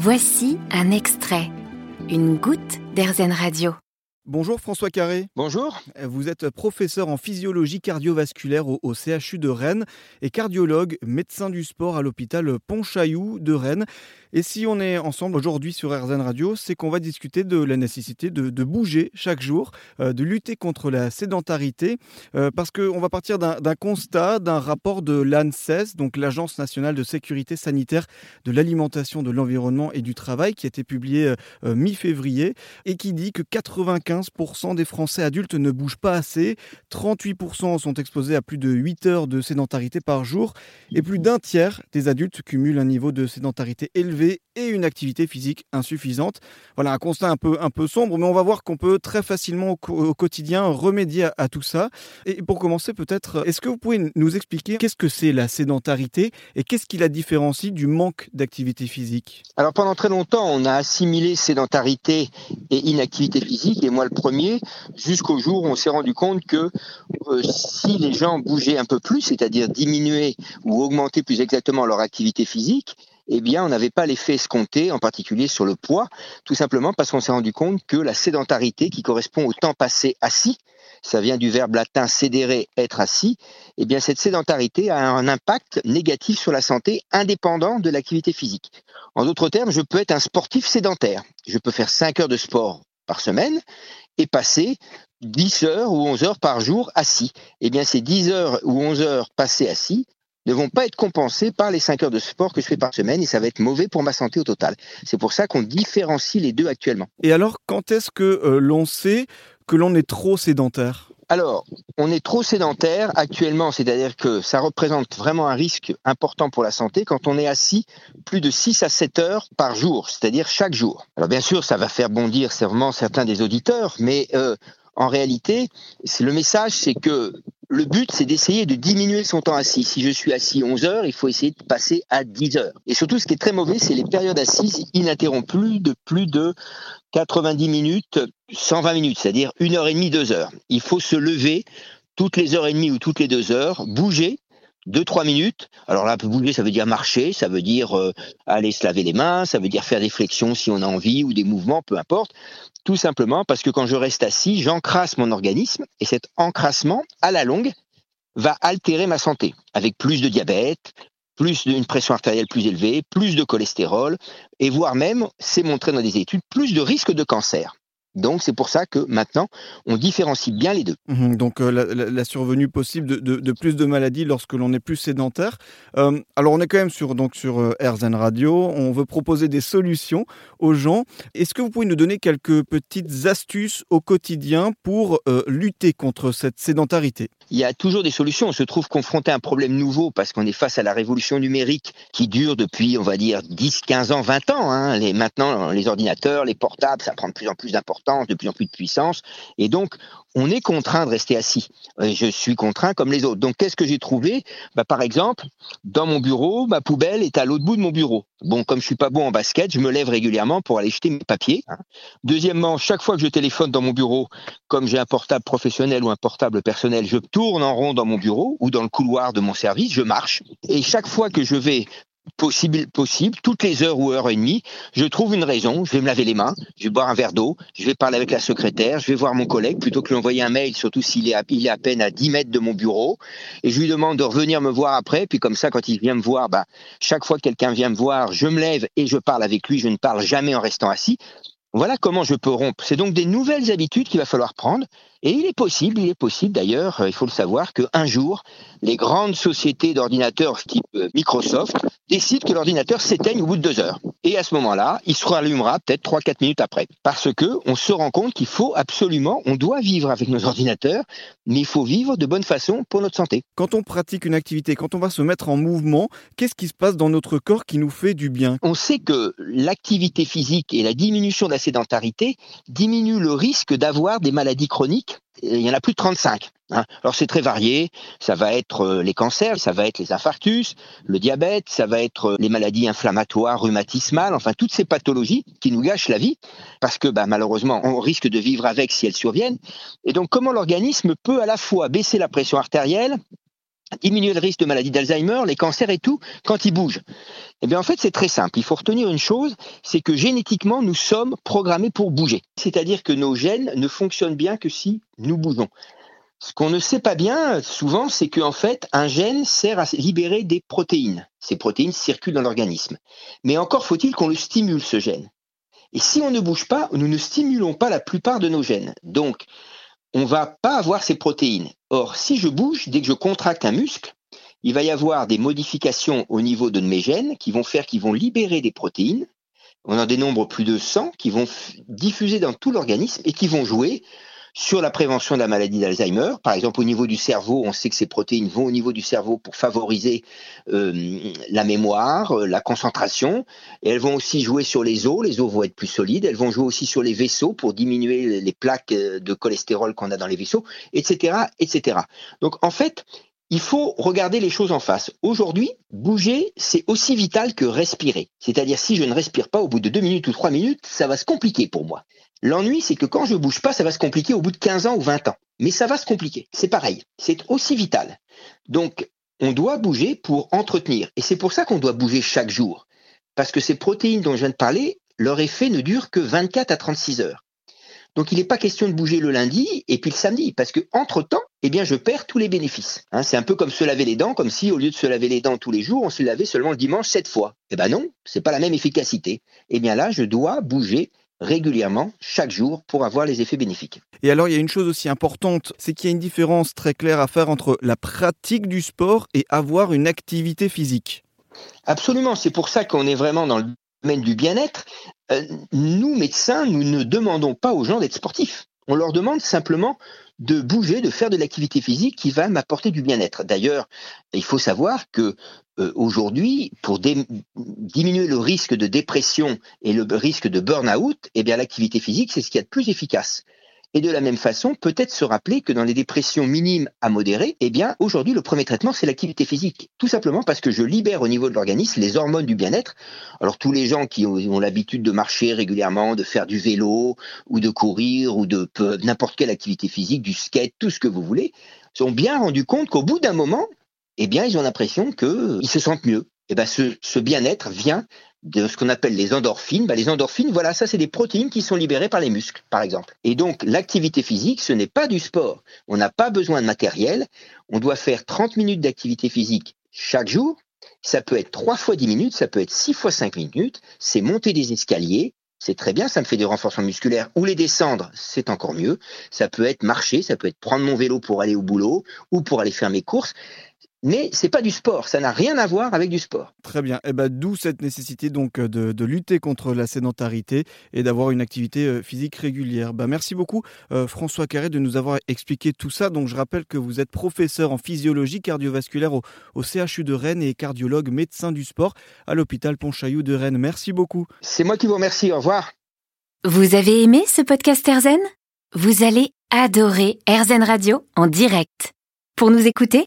Voici un extrait, une goutte d'Airzen Radio. Bonjour François Carré. Bonjour. Vous êtes professeur en physiologie cardiovasculaire au, CHU de Rennes et cardiologue, médecin du sport à l'hôpital Pontchaillou de Rennes. Et si on est ensemble aujourd'hui sur RZN Radio, c'est qu'on va discuter de la nécessité de, bouger chaque jour, euh, de lutter contre la sédentarité, euh, parce qu'on va partir d'un constat, d'un rapport de l'ANSES, donc l'Agence nationale de sécurité sanitaire de l'alimentation, de l'environnement et du travail, qui a été publié euh, mi-février, et qui dit que 95 15% des Français adultes ne bougent pas assez, 38% sont exposés à plus de 8 heures de sédentarité par jour, et plus d'un tiers des adultes cumulent un niveau de sédentarité élevé et une activité physique insuffisante. Voilà un constat un peu, un peu sombre, mais on va voir qu'on peut très facilement au, quotidien remédier à, tout ça. Et pour commencer, peut-être, est-ce que vous pouvez nous expliquer qu'est-ce que c'est la sédentarité et qu'est-ce qui la différencie du manque d'activité physique? Alors pendant très longtemps, on a assimilé sédentarité et inactivité physique, et moi le premier, jusqu'au jour où on s'est rendu compte que euh, si les gens bougeaient un peu plus, c'est-à-dire diminuer ou augmenter plus exactement leur activité physique, eh bien, on n'avait pas l'effet escompté, en particulier sur le poids, tout simplement parce qu'on s'est rendu compte que la sédentarité, qui correspond au temps passé assis, ça vient du verbe latin sédérer, être assis, eh bien, cette sédentarité a un impact négatif sur la santé indépendant de l'activité physique. En d'autres termes, je peux être un sportif sédentaire. Je peux faire 5 heures de sport par semaine et passer 10 heures ou 11 heures par jour assis. Eh bien, ces 10 heures ou 11 heures passées assis ne vont pas être compensées par les 5 heures de sport que je fais par semaine et ça va être mauvais pour ma santé au total. C'est pour ça qu'on différencie les deux actuellement. Et alors, quand est-ce que euh, l'on sait que l'on est trop sédentaire? Alors, on est trop sédentaire actuellement, c'est-à-dire que ça représente vraiment un risque important pour la santé quand on est assis plus de 6 à 7 heures par jour, c'est-à-dire chaque jour. Alors bien sûr, ça va faire bondir sûrement certains des auditeurs, mais euh, en réalité, le message, c'est que le but, c'est d'essayer de diminuer son temps assis. Si je suis assis 11 heures, il faut essayer de passer à 10 heures. Et surtout, ce qui est très mauvais, c'est les périodes assises ininterrompues de plus de 90 minutes, 120 minutes, c'est-à-dire une heure et demie, deux heures. Il faut se lever toutes les heures et demie ou toutes les deux heures, bouger deux trois minutes. Alors là, bouger, ça veut dire marcher, ça veut dire euh, aller se laver les mains, ça veut dire faire des flexions si on a envie ou des mouvements, peu importe. Tout simplement parce que quand je reste assis, j'encrasse mon organisme et cet encrassement, à la longue, va altérer ma santé avec plus de diabète, plus d'une pression artérielle plus élevée, plus de cholestérol et voire même, c'est montré dans des études, plus de risque de cancer. Donc c'est pour ça que maintenant, on différencie bien les deux. Mhm, donc euh, la, survenue possible de, plus de maladies lorsque l'on est plus sédentaire. Euh, alors on est quand même sur, donc, sur euh, Radio, on veut proposer des solutions aux gens. Est-ce que vous pouvez nous donner quelques petites astuces au quotidien pour lutter contre cette sédentarité? Il y a toujours des solutions. On se trouve confronté à un problème nouveau parce qu'on est face à la révolution numérique qui dure depuis, on va dire, 10, 15 ans, 20 ans. Hein. Les, maintenant, les ordinateurs, les portables, ça prend de plus en plus d'importance de plus en plus de puissance. Et donc, on est contraint de rester assis. Je suis contraint comme les autres. Donc, qu'est-ce que j'ai trouvé? Bah, Par exemple, dans mon bureau, ma poubelle est à l'autre bout de mon bureau. Bon, comme je suis pas bon en basket, je me lève régulièrement pour aller jeter mes papiers. Hein. Deuxièmement, chaque fois que je téléphone dans mon bureau, comme j'ai un portable professionnel ou un portable personnel, je tourne en rond dans mon bureau ou dans le couloir de mon service, je marche. Et chaque fois que je vais possible, possible, toutes les heures ou heures et demie, je trouve une raison, je vais me laver les mains, je vais boire un verre d'eau, je vais parler avec la secrétaire, je vais voir mon collègue plutôt que lui envoyer un mail, surtout s'il est, à, peine à 10 mètres de mon bureau, et je lui demande de revenir me voir après, puis comme ça, quand il vient me voir, bah, chaque fois que quelqu'un vient me voir, je me lève et je parle avec lui, je ne parle jamais en restant assis. Voilà comment je peux rompre. C'est donc des nouvelles habitudes qu'il va falloir prendre. Et il est possible, il est possible d'ailleurs, il faut le savoir, qu'un jour, les grandes sociétés d'ordinateurs type euh, Microsoft décident que l'ordinateur s'éteigne au bout de deux heures. Et à ce moment-là, il se rallumera peut-être trois, quatre minutes après. Parce que on se rend compte qu'il faut absolument, on doit vivre avec nos ordinateurs, mais il faut vivre de bonne façon pour notre santé. Quand on pratique une activité, quand on va se mettre en mouvement, qu'est-ce qui se passe dans notre corps qui nous fait du bien? On sait que l'activité physique et la diminution de la sédentarité diminuent le risque d'avoir des maladies chroniques il y en a plus de 35. Hein? Alors c'est très varié, ça va être euh, les cancers, ça va être les infarctus, le diabète, ça va être euh, les maladies inflammatoires, rhumatismales, enfin toutes ces pathologies qui nous gâchent la vie, parce que bah, malheureusement on risque de vivre avec si elles surviennent. Et donc comment l'organisme peut à la fois baisser la pression artérielle, diminuer le risque de maladie d'Alzheimer, les cancers et tout, quand ils bougent Eh bien, en fait, c'est très simple. Il faut retenir une chose, c'est que génétiquement, nous sommes programmés pour bouger. C'est-à-dire que nos gènes ne fonctionnent bien que si nous bougeons. Ce qu'on ne sait pas bien souvent, c'est qu'en fait, un gène sert à libérer des protéines. Ces protéines circulent dans l'organisme. Mais encore faut-il qu'on le stimule, ce gène. Et si on ne bouge pas, nous ne stimulons pas la plupart de nos gènes. Donc, on ne va pas avoir ces protéines. Or, si je bouge, dès que je contracte un muscle, il va y avoir des modifications au niveau de mes gènes qui vont faire qu'ils vont libérer des protéines. On en dénombre plus de 100 qui vont diffuser dans tout l'organisme et qui vont jouer sur la prévention de la maladie d'Alzheimer. Par exemple, au niveau du cerveau, on sait que ces protéines vont au niveau du cerveau pour favoriser euh, la mémoire, euh, la concentration. Et elles vont aussi jouer sur les os. Les os vont être plus solides. Elles vont jouer aussi sur les vaisseaux pour diminuer les plaques euh, de cholestérol qu'on a dans les vaisseaux, etc., etc. Donc, en fait, il faut regarder les choses en face. Aujourd'hui, bouger, c'est aussi vital que respirer. C'est-à-dire, si je ne respire pas au bout de deux minutes ou trois minutes, ça va se compliquer pour moi. L'ennui, c'est que quand je bouge pas, ça va se compliquer au bout de 15 ans ou 20 ans. Mais ça va se compliquer. C'est pareil. C'est aussi vital. Donc, on doit bouger pour entretenir. Et c'est pour ça qu'on doit bouger chaque jour. Parce que ces protéines dont je viens de parler, leur effet ne dure que 24 à 36 heures. Donc il n'est pas question de bouger le lundi et puis le samedi, parce que entre temps, eh bien, je perds tous les bénéfices. Hein, c'est un peu comme se laver les dents, comme si au lieu de se laver les dents tous les jours, on se lavait seulement le dimanche sept fois. Eh ben non, c'est pas la même efficacité. Eh bien là, je dois bouger régulièrement, chaque jour, pour avoir les effets bénéfiques. Et alors, il y a une chose aussi importante, c'est qu'il y a une différence très claire à faire entre la pratique du sport et avoir une activité physique. Absolument, c'est pour ça qu'on est vraiment dans le domaine du bien-être. Euh, nous, médecins, nous ne demandons pas aux gens d'être sportifs. On leur demande simplement de bouger, de faire de l'activité physique qui va m'apporter du bien-être. D'ailleurs, il faut savoir que euh, aujourd'hui, pour diminuer le risque de dépression et le risque de burn-out, eh l'activité physique, c'est ce qui est a de plus efficace. Et de la même façon, peut-être se rappeler que dans les dépressions minimes à modérées, eh aujourd'hui, le premier traitement, c'est l'activité physique. Tout simplement parce que je libère au niveau de l'organisme les hormones du bien-être. Alors, tous les gens qui ont, l'habitude de marcher régulièrement, de faire du vélo, ou de courir, ou de n'importe quelle activité physique, du skate, tout ce que vous voulez, sont bien rendus compte qu'au bout d'un moment, eh ils ont l'impression qu'ils se sentent mieux. Eh bien, ce, bien-être vient de ce qu'on appelle les endorphines. Bah, les endorphines, voilà, ça c'est des protéines qui sont libérées par les muscles, par exemple. Et donc l'activité physique, ce n'est pas du sport. On n'a pas besoin de matériel. On doit faire 30 minutes d'activité physique chaque jour. Ça peut être 3 fois 10 minutes, ça peut être 6 fois 5 minutes. C'est monter des escaliers, c'est très bien, ça me fait des renforcements musculaires. Ou les descendre, c'est encore mieux. Ça peut être marcher, ça peut être prendre mon vélo pour aller au boulot ou pour aller faire mes courses mais c'est pas du sport, ça n'a rien à voir avec du sport. Très bien, et eh ben, d'où cette nécessité donc euh, de, lutter contre la sédentarité et d'avoir une activité euh, physique régulière. Ben, merci beaucoup euh, François Carré de nous avoir expliqué tout ça. Donc je rappelle que vous êtes professeur en physiologie cardiovasculaire au, au CHU de Rennes et cardiologue médecin du sport à l'hôpital Pontchaillou de Rennes. Merci beaucoup. C'est moi qui vous remercie, au revoir. Vous avez aimé ce podcast Erzen? Vous allez adorer Erzen Radio en direct. Pour nous écouter